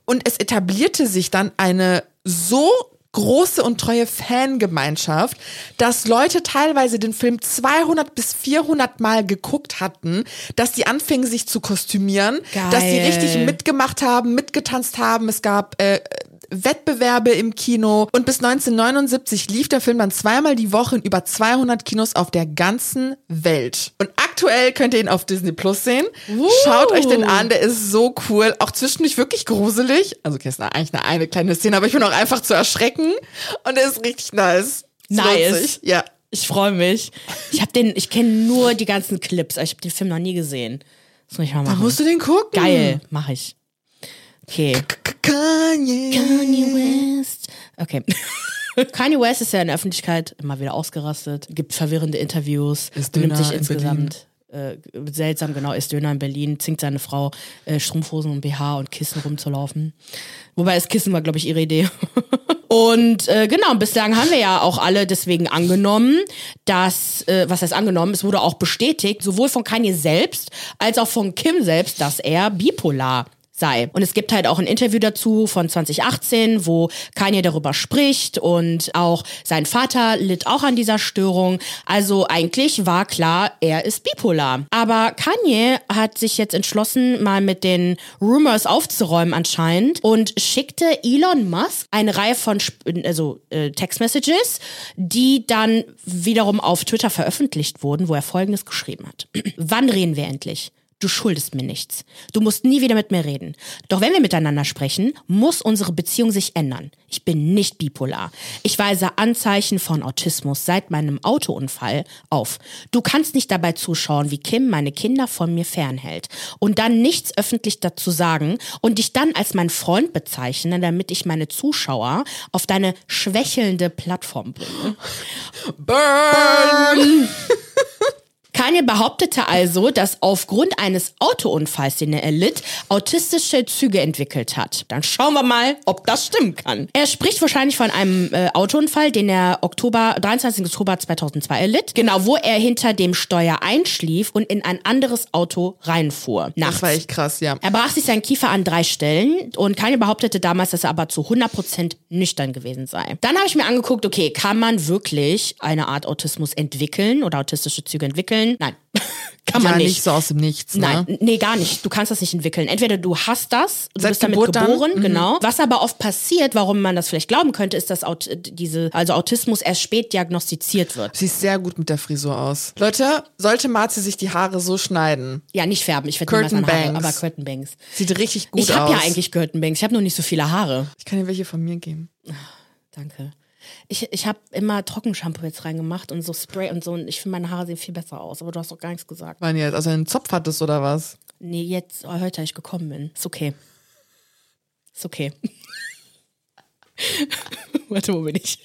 Und es etablierte sich dann eine so große und treue Fangemeinschaft, dass Leute teilweise den Film 200 bis 400 Mal geguckt hatten, dass die anfingen sich zu kostümieren, Geil. dass die richtig mitgemacht haben, mitgetanzt haben. Es gab äh, Wettbewerbe im Kino und bis 1979 lief der Film dann zweimal die Woche in über 200 Kinos auf der ganzen Welt. Und aktuell könnt ihr ihn auf Disney Plus sehen. Uh. Schaut euch den an, der ist so cool. Auch zwischendurch wirklich gruselig. Also okay, ist eigentlich eine, eine kleine Szene, aber ich bin auch einfach zu erschrecken und der ist richtig nice. Nice. Ja. Ich freue mich. Ich habe den, ich kenne nur die ganzen Clips, ich habe den Film noch nie gesehen. Das muss ich mal machen. Da musst du den gucken. Geil, mache ich. Okay. Kanye. Kanye West. Okay. [laughs] Kanye West ist ja in der Öffentlichkeit immer wieder ausgerastet, gibt verwirrende Interviews, ist nimmt sich insgesamt äh, seltsam, genau, ist Döner in Berlin, zwingt seine Frau, äh, Strumpfhosen und BH und Kissen rumzulaufen. Wobei das Kissen war, glaube ich, ihre Idee. [laughs] und äh, genau, bislang haben wir ja auch alle deswegen angenommen, dass, äh, was heißt angenommen, es wurde auch bestätigt, sowohl von Kanye selbst als auch von Kim selbst, dass er bipolar sei. Und es gibt halt auch ein Interview dazu von 2018, wo Kanye darüber spricht und auch sein Vater litt auch an dieser Störung. Also eigentlich war klar, er ist bipolar. Aber Kanye hat sich jetzt entschlossen, mal mit den Rumors aufzuräumen anscheinend und schickte Elon Musk eine Reihe von also äh, Textmessages, die dann wiederum auf Twitter veröffentlicht wurden, wo er folgendes geschrieben hat. [clears throat] Wann reden wir endlich? Du schuldest mir nichts. Du musst nie wieder mit mir reden. Doch wenn wir miteinander sprechen, muss unsere Beziehung sich ändern. Ich bin nicht bipolar. Ich weise Anzeichen von Autismus seit meinem Autounfall auf. Du kannst nicht dabei zuschauen, wie Kim meine Kinder von mir fernhält und dann nichts öffentlich dazu sagen und dich dann als mein Freund bezeichnen, damit ich meine Zuschauer auf deine schwächelnde Plattform bringe. Burn! [laughs] Kanye behauptete also, dass aufgrund eines Autounfalls, den er erlitt, autistische Züge entwickelt hat. Dann schauen wir mal, ob das stimmen kann. Er spricht wahrscheinlich von einem äh, Autounfall, den er Oktober, 23. Oktober 2002 erlitt. Genau, wo er hinter dem Steuer einschlief und in ein anderes Auto reinfuhr. Nachts. Das war echt krass, ja. Er brach sich seinen Kiefer an drei Stellen und Kanye behauptete damals, dass er aber zu 100% nüchtern gewesen sei. Dann habe ich mir angeguckt, okay, kann man wirklich eine Art Autismus entwickeln oder autistische Züge entwickeln? Nein. [laughs] Kann man ja, nicht. nicht so aus dem Nichts. Ne? Nein, nee, gar nicht. Du kannst das nicht entwickeln. Entweder du hast das, du Seit bist damit Geburt geboren, mhm. genau. Was aber oft passiert, warum man das vielleicht glauben könnte, ist, dass Aut diese, also Autismus erst spät diagnostiziert wird. Sieht sehr gut mit der Frisur aus. Leute, sollte Marzi sich die Haare so schneiden? Ja, nicht färben. Ich werde Curtain Banks. Haare, aber Curtain Banks. Sieht richtig gut ich aus. Ich habe ja eigentlich Curtain Banks. Ich habe nur nicht so viele Haare. Ich kann dir welche von mir geben. Danke. Ich, ich habe immer Trockenshampoo jetzt reingemacht und so Spray und so und ich finde, meine Haare sehen viel besser aus. Aber du hast doch gar nichts gesagt. Wann jetzt? Also einen Zopf hattest oder was? Nee, jetzt, oh, heute, als ich gekommen bin. Ist okay. Ist okay. [laughs] Warte, wo bin ich?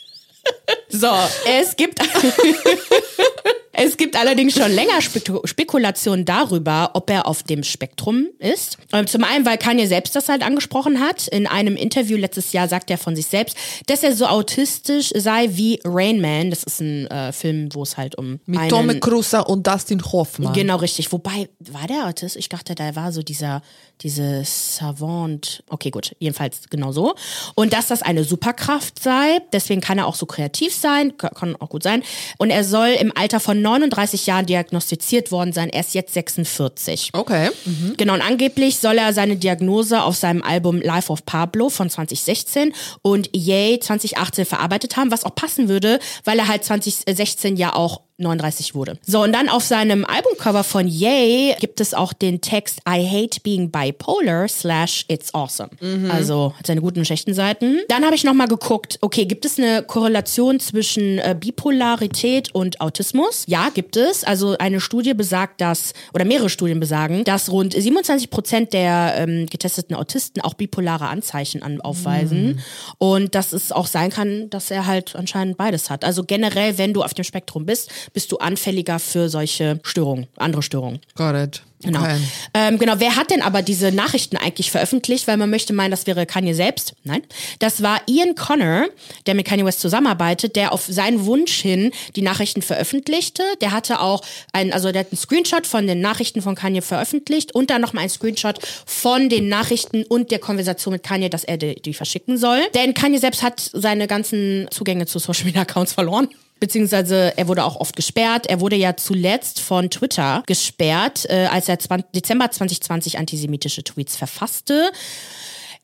[laughs] so, es gibt. [laughs] Es gibt allerdings schon länger Spekulationen darüber, ob er auf dem Spektrum ist. Ähm, zum einen, weil Kanye selbst das halt angesprochen hat. In einem Interview letztes Jahr sagt er von sich selbst, dass er so autistisch sei wie Rain Man. Das ist ein äh, Film, wo es halt um. Mit Tommy Cruiser und Dustin Hoffmann. Genau, richtig. Wobei, war der Autist? Ich dachte, der war so dieser, diese Savant. Okay, gut. Jedenfalls genau so. Und dass das eine Superkraft sei. Deswegen kann er auch so kreativ sein. Kann auch gut sein. Und er soll im Alter von 39 Jahren diagnostiziert worden sein. Er ist jetzt 46. Okay. Mhm. Genau, und angeblich soll er seine Diagnose auf seinem Album Life of Pablo von 2016 und Yay 2018 verarbeitet haben, was auch passen würde, weil er halt 2016 ja auch 39 wurde. So, und dann auf seinem Albumcover von Yay gibt es auch den Text I hate being bipolar slash it's awesome. Mhm. Also hat seine guten und schlechten Seiten. Dann habe ich nochmal geguckt, okay, gibt es eine Korrelation zwischen äh, Bipolarität und Autismus? Ja, gibt es. Also eine Studie besagt, dass, oder mehrere Studien besagen, dass rund 27 Prozent der ähm, getesteten Autisten auch bipolare Anzeichen an, aufweisen. Mhm. Und dass es auch sein kann, dass er halt anscheinend beides hat. Also generell, wenn du auf dem Spektrum bist, bist du anfälliger für solche Störungen, andere Störungen. Got it. Genau. Okay. Ähm, genau. Wer hat denn aber diese Nachrichten eigentlich veröffentlicht? Weil man möchte meinen, das wäre Kanye selbst. Nein. Das war Ian Connor, der mit Kanye West zusammenarbeitet, der auf seinen Wunsch hin die Nachrichten veröffentlichte. Der hatte auch einen, also der hat einen Screenshot von den Nachrichten von Kanye veröffentlicht und dann nochmal einen Screenshot von den Nachrichten und der Konversation mit Kanye, dass er die, die verschicken soll. Denn Kanye selbst hat seine ganzen Zugänge zu Social Media Accounts verloren beziehungsweise er wurde auch oft gesperrt. Er wurde ja zuletzt von Twitter gesperrt, äh, als er 20, Dezember 2020 antisemitische Tweets verfasste.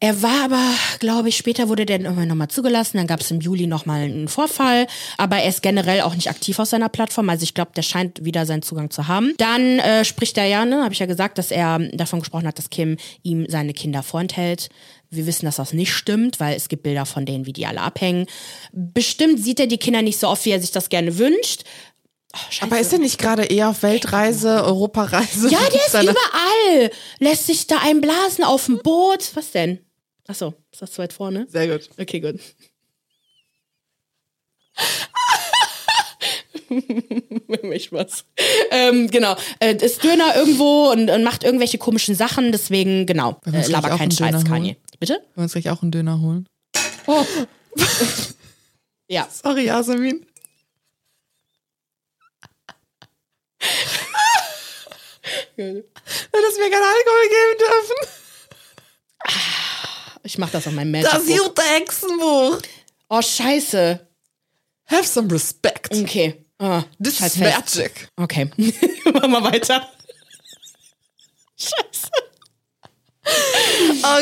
Er war aber, glaube ich, später wurde der irgendwann nochmal zugelassen. Dann gab es im Juli nochmal einen Vorfall. Aber er ist generell auch nicht aktiv auf seiner Plattform. Also ich glaube, der scheint wieder seinen Zugang zu haben. Dann äh, spricht er ja, ne, habe ich ja gesagt, dass er davon gesprochen hat, dass Kim ihm seine Kinder vorenthält. Wir wissen, dass das nicht stimmt, weil es gibt Bilder von denen, wie die alle abhängen. Bestimmt sieht er die Kinder nicht so oft, wie er sich das gerne wünscht. Oh, Aber ist er nicht gerade eher auf Weltreise, Europareise? Ja, der ist überall. Lässt sich da einblasen auf dem Boot. Was denn? Achso, ist das zu weit vorne? Sehr gut. Okay, gut. [laughs] Mich was. Ähm, genau. Äh, ist Döner irgendwo und, und, macht irgendwelche komischen Sachen, deswegen, genau. Äh, laber keinen Scheiß, Kanye. Bitte? Wollen wir uns gleich auch einen Döner holen? Oh. [laughs] ja. Sorry, Yasemin. [laughs] Dass wir keinen Alkohol geben dürfen. Ich mach das auf meinem Magic Das Jute Hexenbuch. Oh, scheiße. Have some respect. Okay. Oh, This is magic. Okay. [laughs] Machen wir weiter. Scheiße.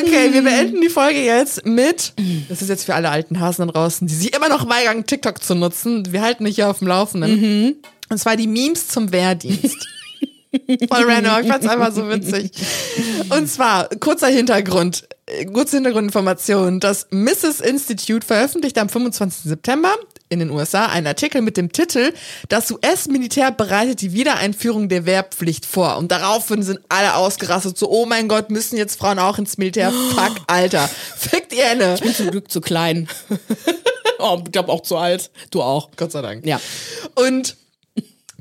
Okay, wir beenden die Folge jetzt mit, das ist jetzt für alle alten Hasen da draußen, die sich immer noch weigern, TikTok zu nutzen. Wir halten dich hier auf dem Laufenden. Mhm. Und zwar die Memes zum Wehrdienst. Voll random, ich fand's einfach so witzig. Und zwar, kurzer Hintergrund, kurze Hintergrundinformation. Das Mrs. Institute veröffentlicht am 25. September in den USA einen Artikel mit dem Titel Das US-Militär bereitet die Wiedereinführung der Wehrpflicht vor. Und daraufhin sind alle ausgerastet, so, oh mein Gott, müssen jetzt Frauen auch ins Militär? [gasps] Fuck, Alter. Fickt ihr ne? Ich bin zum Glück zu klein. [laughs] oh, ich glaube auch zu alt. Du auch. Gott sei Dank. Ja. Und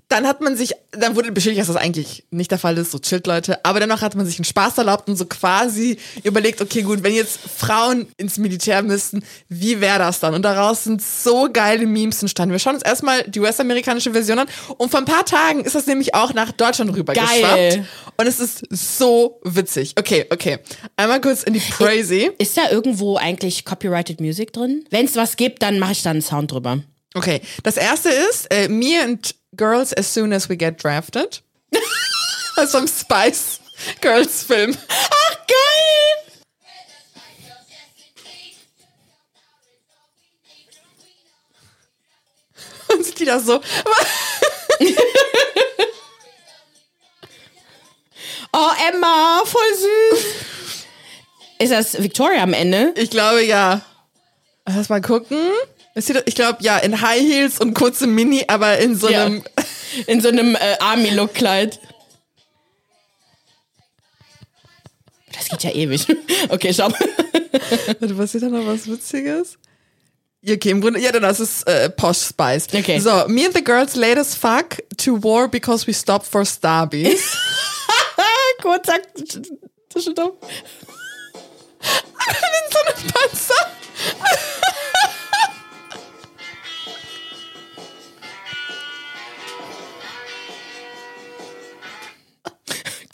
dann hat man sich, dann wurde beschuldigt, dass das eigentlich nicht der Fall ist, so chillt Leute, aber dennoch hat man sich einen Spaß erlaubt und so quasi überlegt, okay, gut, wenn jetzt Frauen ins Militär müssten, wie wäre das dann? Und daraus sind so geile Memes entstanden. Wir schauen uns erstmal die US-amerikanische Version an und vor ein paar Tagen ist das nämlich auch nach Deutschland rübergeschwappt. Und es ist so witzig. Okay, okay. Einmal kurz in die Crazy. Ist da irgendwo eigentlich Copyrighted Music drin? Wenn es was gibt, dann mache ich da einen Sound drüber. Okay, das erste ist äh, Me and Girls as soon as we get drafted. [laughs] Aus einem Spice Girls Film. Ach, geil! [laughs] Und sind die da so. [laughs] oh, Emma, voll süß. Ist das Victoria am Ende? Ich glaube ja. Lass mal gucken. Ich glaube, ja, in High Heels und kurzem Mini, aber in so einem. Ja. [laughs] In so einem äh, Army-Look-Kleid. Das geht ja ewig. [laughs] Okay, schau. [laughs] Warte, was ist da noch was Witziges? Okay, im Grunde, ja, dann ist äh, Posh Spice. Okay. So, me and the girls as fuck to war because we stopped for Starbies. Kurz sagt, zwischendurch. in so einem Panzer.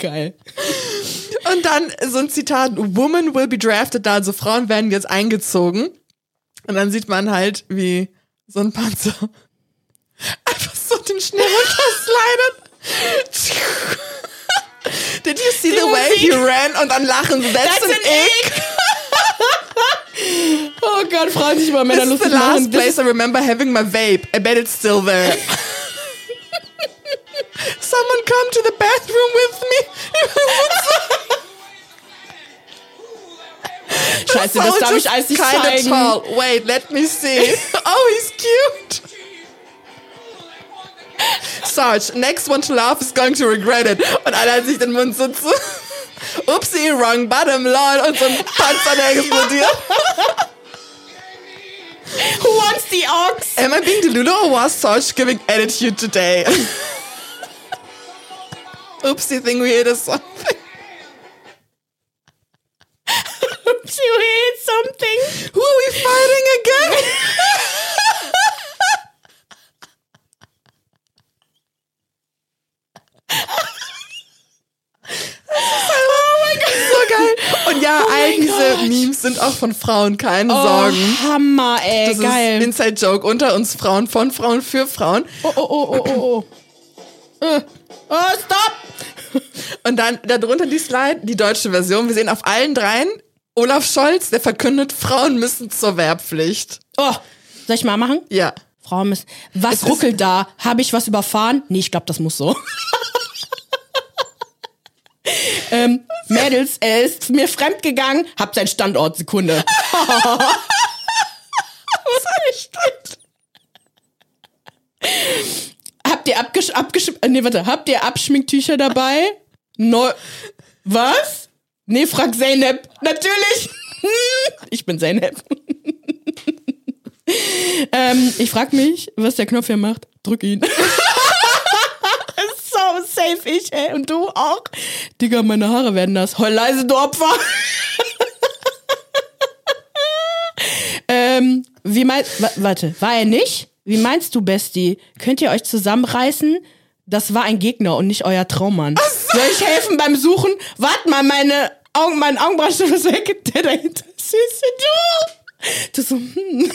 Geil. Und dann so ein Zitat, Woman will be drafted, also Frauen werden jetzt eingezogen. Und dann sieht man halt, wie so ein Panzer [laughs] einfach so den Schnee runterslidet. [laughs] Did you see the way he ran? Und dann lachen sie. That's, That's an, ick. oh Gott, freuen sich mal Männer lustig the last machen. place I remember having my vape. I bet it's still there. [laughs] Someone come to the bathroom with me. Scheiße, das darf ich alles nicht zeigen. Tall. Wait, let me see. [laughs] Oh, he's cute. Sarge, next one to laugh is going to regret it. Und einer hat sich den Mund so zu. Upsi, [laughs] wrong bottom, lol. Und so ein Panzer, der explodiert. Who wants the ox? Am I being delulu or was Sarge giving attitude today? [laughs] Oopsie thing we hit something. Oopsie we hit something. Who are we fighting again? oh mein Gott, so geil. Und ja, oh all diese Gott. Memes sind auch von Frauen, keine oh, Sorgen. Hammer, ey, das geil. Ist Inside Joke unter uns Frauen, von Frauen für Frauen. Oh, oh, oh, oh, oh, oh. Uh. Oh, stopp! Und dann darunter die Slide, die deutsche Version. Wir sehen auf allen dreien Olaf Scholz, der verkündet, Frauen müssen zur Wehrpflicht. Oh, soll ich mal machen? Ja. Frauen müssen. Was es ruckelt da? Habe ich was überfahren? Nee, ich glaube, das muss so. [laughs] ähm, Mädels, er ist mir fremdgegangen, hab seinen Standort, Sekunde. [laughs] Was steht? Habt ihr abgesch abgesch äh, nee, warte, habt ihr Abschminktücher dabei? Neu Was? Nee, frag Zeynep. Natürlich. [laughs] ich bin Zeynep. [laughs] ähm, ich frag mich, was der Knopf hier macht. Drück ihn. [laughs] so safe ich, ey. Und du auch. Digga, meine Haare werden das. Heul leise, du Opfer. ähm, wie meinst, warte, war er nicht? Wie meinst du, Bestie? Könnt ihr euch zusammenreißen? Das war ein Gegner und nicht euer Traummann. So. Soll ich helfen beim Suchen? Wart mal, meine Augen, mein Augenbraschen ist weg. Der dahinter. Süße du. Du so, hm.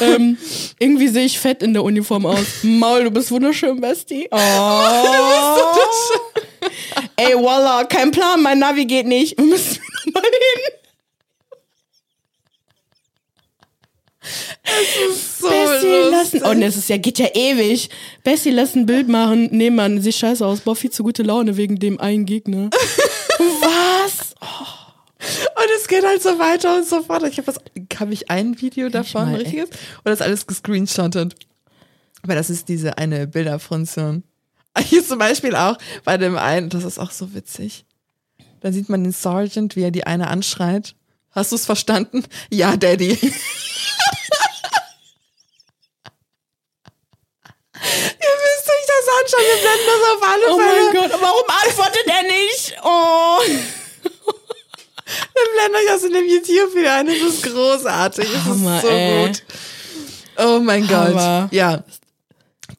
ähm, irgendwie sehe ich fett in der Uniform aus. Maul, du bist wunderschön, Bestie. Oh. [laughs] du bist wunderschön. Ey, voila, kein Plan, mein Navi geht nicht. Wir müssen mal hin. Es ist so Bessie, lassen. Oh, es ist ja, geht ja ewig. Bessie, lass ein Bild machen. Nee, Mann, sieht scheiße aus. Boah, viel zu gute Laune wegen dem einen Gegner. [laughs] Was? Oh. Und es geht halt so weiter und so fort. Ich habe habe ich ein Video davon, ein richtiges? Oder ist alles gescreenshottet? Aber das ist diese eine Bilderfunktion. [laughs] Hier zum Beispiel auch bei dem einen, das ist auch so witzig. Da sieht man den Sergeant, wie er die eine anschreit. Hast du es verstanden? Ja, Daddy. [laughs] Ihr müsst euch das anschauen, wir blenden das auf alle oh Fälle. Oh mein Gott, warum antwortet er nicht? Oh. Wir blenden euch das in dem YouTube wieder ein, das ist großartig, das Hammer, ist so ey. gut. Oh mein Hammer. Gott. Ja.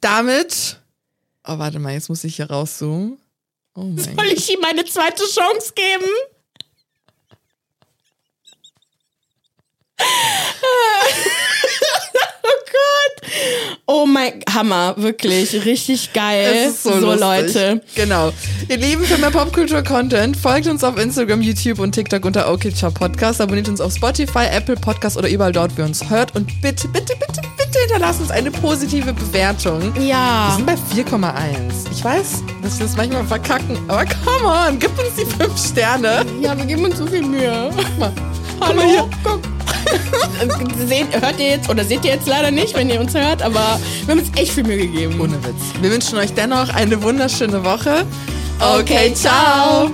Damit, oh warte mal, jetzt muss ich hier rauszoomen. Oh Soll Gott. ich ihm meine zweite Chance geben? [laughs] [laughs] Oh mein Hammer, wirklich, richtig geil. So, so Leute. Genau. Ihr Lieben, für mehr Popkultur-Content folgt uns auf Instagram, YouTube und TikTok unter OKCHA Podcast. Abonniert uns auf Spotify, Apple Podcast oder überall dort, wo ihr uns hört. Und bitte, bitte, bitte, bitte hinterlasst uns eine positive Bewertung. Ja. Wir sind bei 4,1. Ich weiß, dass wir das manchmal verkacken, aber come on, gib uns die 5 Sterne. Ja, wir geben uns so viel Mühe. Guck mal. Hallo, Guck mal hier. Guck. Seht, hört ihr jetzt oder seht ihr jetzt leider nicht, wenn ihr uns hört, aber wir haben uns echt viel Mühe gegeben. Ohne Witz. Wir wünschen euch dennoch eine wunderschöne Woche. Okay, ciao.